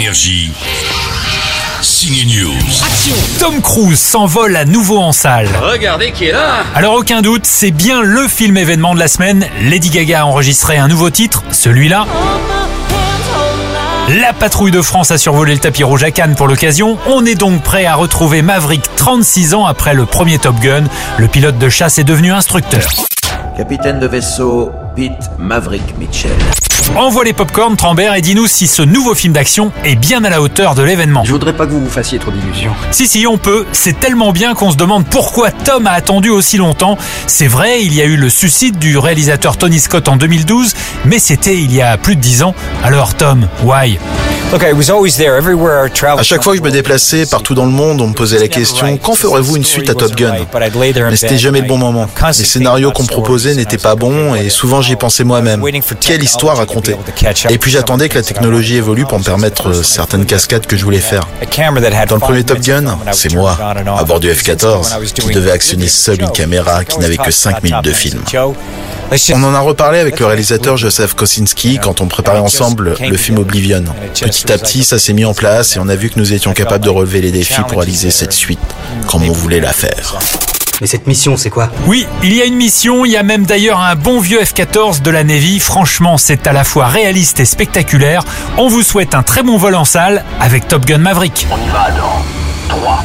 Énergie. Signe News. Tom Cruise s'envole à nouveau en salle. Regardez qui est là Alors aucun doute, c'est bien le film événement de la semaine. Lady Gaga a enregistré un nouveau titre, celui-là. La patrouille de France a survolé le tapis rouge à Cannes pour l'occasion. On est donc prêt à retrouver Maverick 36 ans après le premier Top Gun. Le pilote de chasse est devenu instructeur. Capitaine de vaisseau Pete Maverick Mitchell. Envoie les popcorn, Trambert, et dis-nous si ce nouveau film d'action est bien à la hauteur de l'événement. Je voudrais pas que vous vous fassiez trop d'illusions. Si, si, on peut. C'est tellement bien qu'on se demande pourquoi Tom a attendu aussi longtemps. C'est vrai, il y a eu le suicide du réalisateur Tony Scott en 2012, mais c'était il y a plus de 10 ans. Alors Tom, why? À chaque fois que je me déplaçais partout dans le monde, on me posait la question quand ferez-vous une suite à Top Gun? Mais c'était jamais le bon moment. Les scénarios qu'on me proposait n'étaient pas bons et souvent j'y pensais moi-même. Quelle histoire raconter? Et puis j'attendais que la technologie évolue pour me permettre euh, certaines cascades que je voulais faire. Dans le premier Top Gun, c'est moi, à bord du F-14, qui devait actionner seul une caméra qui n'avait que 5 minutes de film. On en a reparlé avec le réalisateur Joseph Kosinski quand on préparait ensemble le film Oblivion. Petit à petit, ça s'est mis en place et on a vu que nous étions capables de relever les défis pour réaliser cette suite, comme on voulait la faire. Mais cette mission, c'est quoi? Oui, il y a une mission, il y a même d'ailleurs un bon vieux F-14 de la Navy. Franchement, c'est à la fois réaliste et spectaculaire. On vous souhaite un très bon vol en salle avec Top Gun Maverick. On y va dans 3,